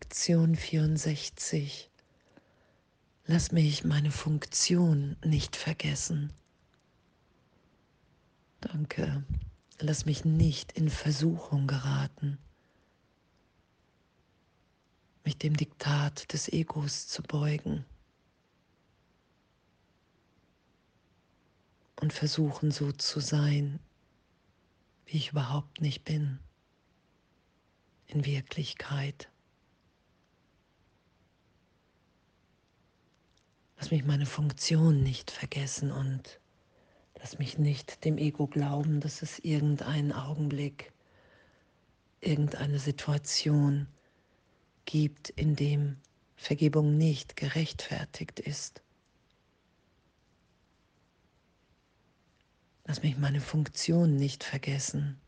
Lektion 64. Lass mich meine Funktion nicht vergessen. Danke. Lass mich nicht in Versuchung geraten, mich dem Diktat des Egos zu beugen und versuchen so zu sein, wie ich überhaupt nicht bin in Wirklichkeit. Lass mich meine Funktion nicht vergessen und lass mich nicht dem Ego glauben, dass es irgendeinen Augenblick, irgendeine Situation gibt, in dem Vergebung nicht gerechtfertigt ist. Lass mich meine Funktion nicht vergessen.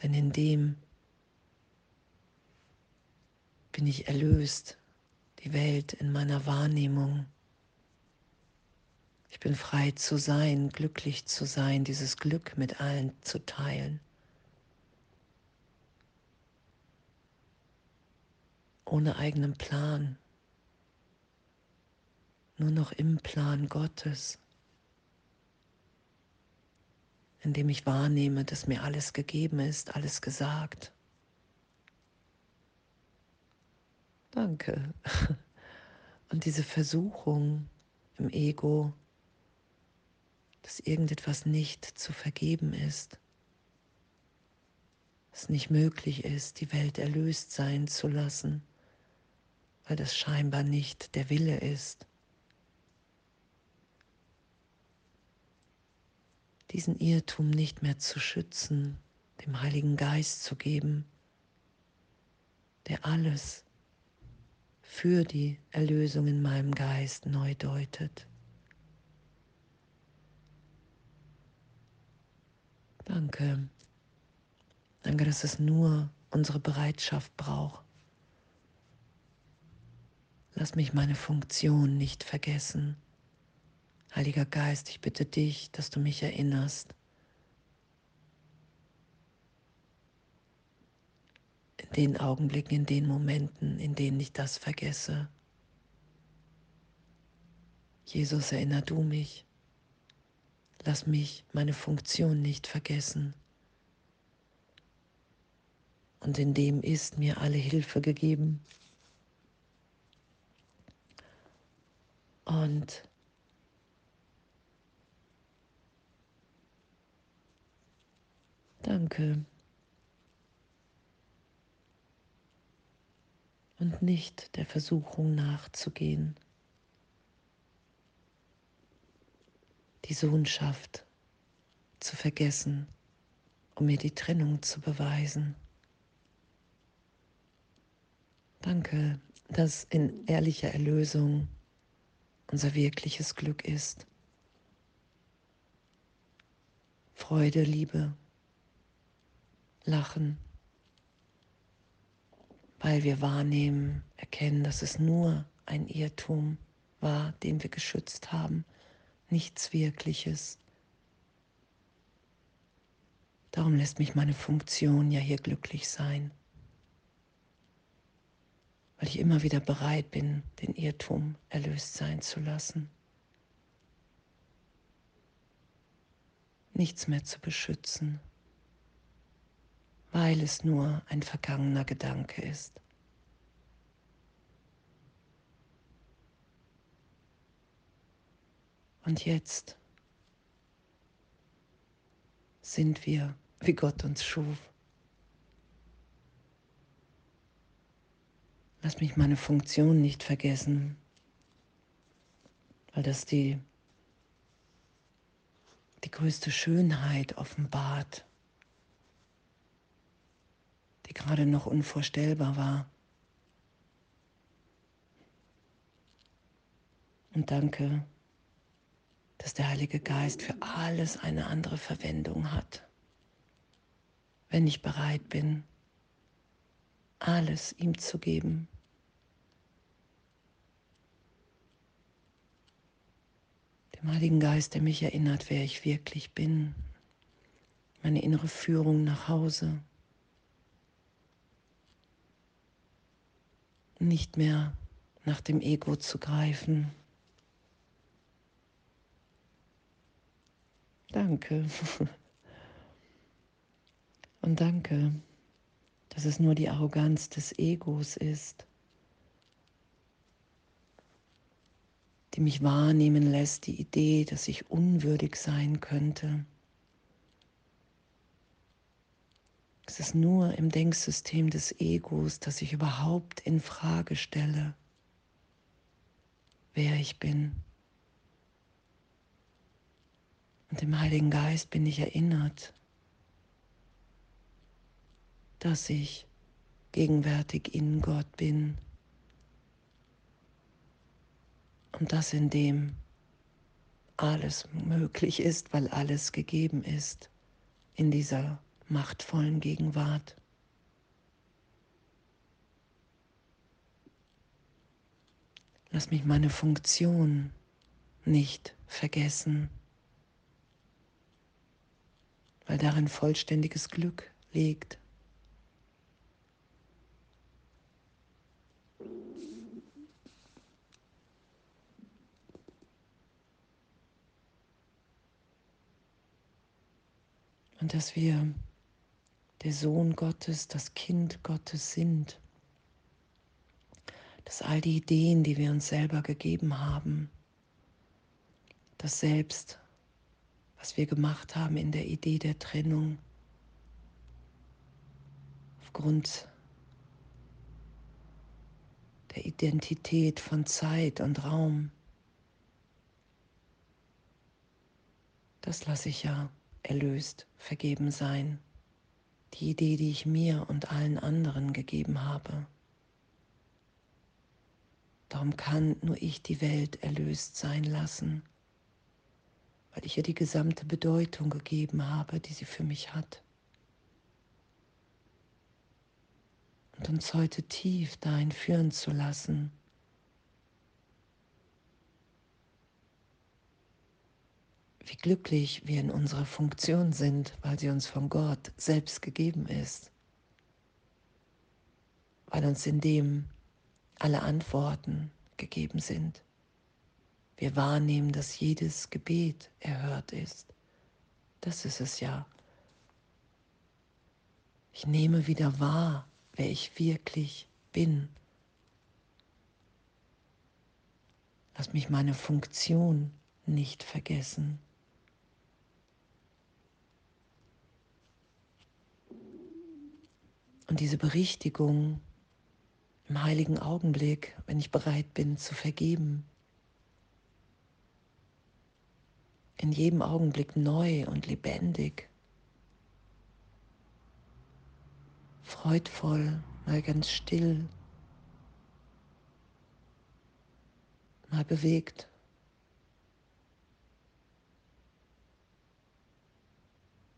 Denn in dem bin ich erlöst, die Welt in meiner Wahrnehmung. Ich bin frei zu sein, glücklich zu sein, dieses Glück mit allen zu teilen. Ohne eigenen Plan, nur noch im Plan Gottes indem ich wahrnehme, dass mir alles gegeben ist, alles gesagt. Danke. Und diese Versuchung im Ego, dass irgendetwas nicht zu vergeben ist, es nicht möglich ist, die Welt erlöst sein zu lassen, weil das scheinbar nicht der Wille ist. diesen Irrtum nicht mehr zu schützen, dem Heiligen Geist zu geben, der alles für die Erlösung in meinem Geist neu deutet. Danke. Danke, dass es nur unsere Bereitschaft braucht. Lass mich meine Funktion nicht vergessen. Heiliger Geist, ich bitte dich, dass du mich erinnerst. Den Augenblicken, in den Momenten, in denen ich das vergesse. Jesus, erinner du mich. Lass mich meine Funktion nicht vergessen. Und in dem ist mir alle Hilfe gegeben. Und Danke. Und nicht der Versuchung nachzugehen. Die Sohnschaft zu vergessen, um mir die Trennung zu beweisen. Danke, dass in ehrlicher Erlösung unser wirkliches Glück ist. Freude, Liebe, lachen, weil wir wahrnehmen, erkennen, dass es nur ein Irrtum war, den wir geschützt haben, nichts Wirkliches. Darum lässt mich meine Funktion ja hier glücklich sein, weil ich immer wieder bereit bin, den Irrtum erlöst sein zu lassen. Nichts mehr zu beschützen weil es nur ein vergangener Gedanke ist. Und jetzt sind wir, wie Gott uns schuf. Lass mich meine Funktion nicht vergessen, weil das die, die größte Schönheit offenbart die gerade noch unvorstellbar war. Und danke, dass der Heilige Geist für alles eine andere Verwendung hat. Wenn ich bereit bin, alles ihm zu geben. Dem Heiligen Geist, der mich erinnert, wer ich wirklich bin. Meine innere Führung nach Hause. Nicht mehr nach dem Ego zu greifen. Danke. Und danke, dass es nur die Arroganz des Egos ist, die mich wahrnehmen lässt, die Idee, dass ich unwürdig sein könnte. Es ist nur im Denksystem des Egos, dass ich überhaupt in Frage stelle, wer ich bin. Und im Heiligen Geist bin ich erinnert, dass ich gegenwärtig in Gott bin und dass in dem alles möglich ist, weil alles gegeben ist in dieser machtvollen Gegenwart. Lass mich meine Funktion nicht vergessen, weil darin vollständiges Glück liegt. Und dass wir der Sohn Gottes, das Kind Gottes sind. Dass all die Ideen, die wir uns selber gegeben haben, das Selbst, was wir gemacht haben in der Idee der Trennung, aufgrund der Identität von Zeit und Raum, das lasse ich ja erlöst, vergeben sein. Die Idee, die ich mir und allen anderen gegeben habe. Darum kann nur ich die Welt erlöst sein lassen, weil ich ihr die gesamte Bedeutung gegeben habe, die sie für mich hat. Und uns heute tief dahin führen zu lassen, wie glücklich wir in unserer Funktion sind, weil sie uns von Gott selbst gegeben ist, weil uns in dem alle Antworten gegeben sind. Wir wahrnehmen, dass jedes Gebet erhört ist. Das ist es ja. Ich nehme wieder wahr, wer ich wirklich bin. Lass mich meine Funktion nicht vergessen. Und diese Berichtigung im heiligen Augenblick, wenn ich bereit bin zu vergeben, in jedem Augenblick neu und lebendig, freudvoll, mal ganz still, mal bewegt.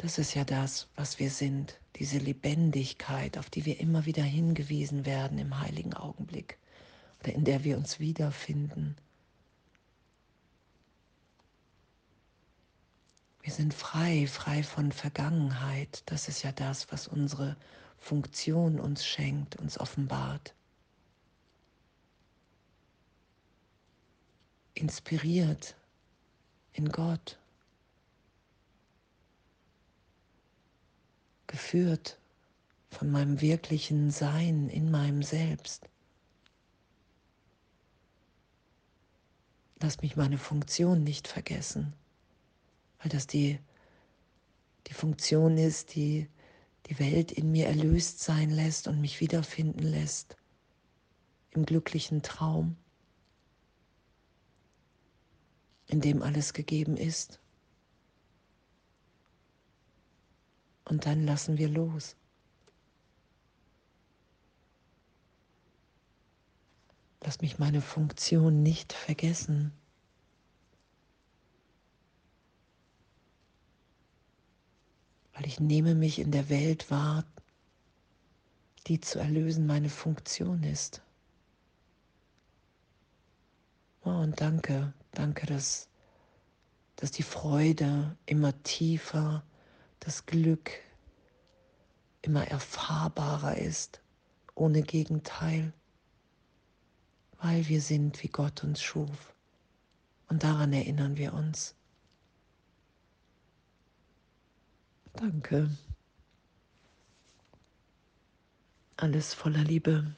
Das ist ja das, was wir sind, diese Lebendigkeit, auf die wir immer wieder hingewiesen werden im heiligen Augenblick oder in der wir uns wiederfinden. Wir sind frei, frei von Vergangenheit. Das ist ja das, was unsere Funktion uns schenkt, uns offenbart. Inspiriert in Gott. Geführt von meinem wirklichen Sein in meinem Selbst. Lass mich meine Funktion nicht vergessen, weil das die, die Funktion ist, die die Welt in mir erlöst sein lässt und mich wiederfinden lässt im glücklichen Traum, in dem alles gegeben ist. Und dann lassen wir los. Lass mich meine Funktion nicht vergessen. Weil ich nehme mich in der Welt wahr, die zu erlösen meine Funktion ist. Oh, und danke, danke, dass, dass die Freude immer tiefer das Glück immer erfahrbarer ist, ohne Gegenteil. weil wir sind, wie Gott uns schuf. Und daran erinnern wir uns. Danke. Alles voller Liebe.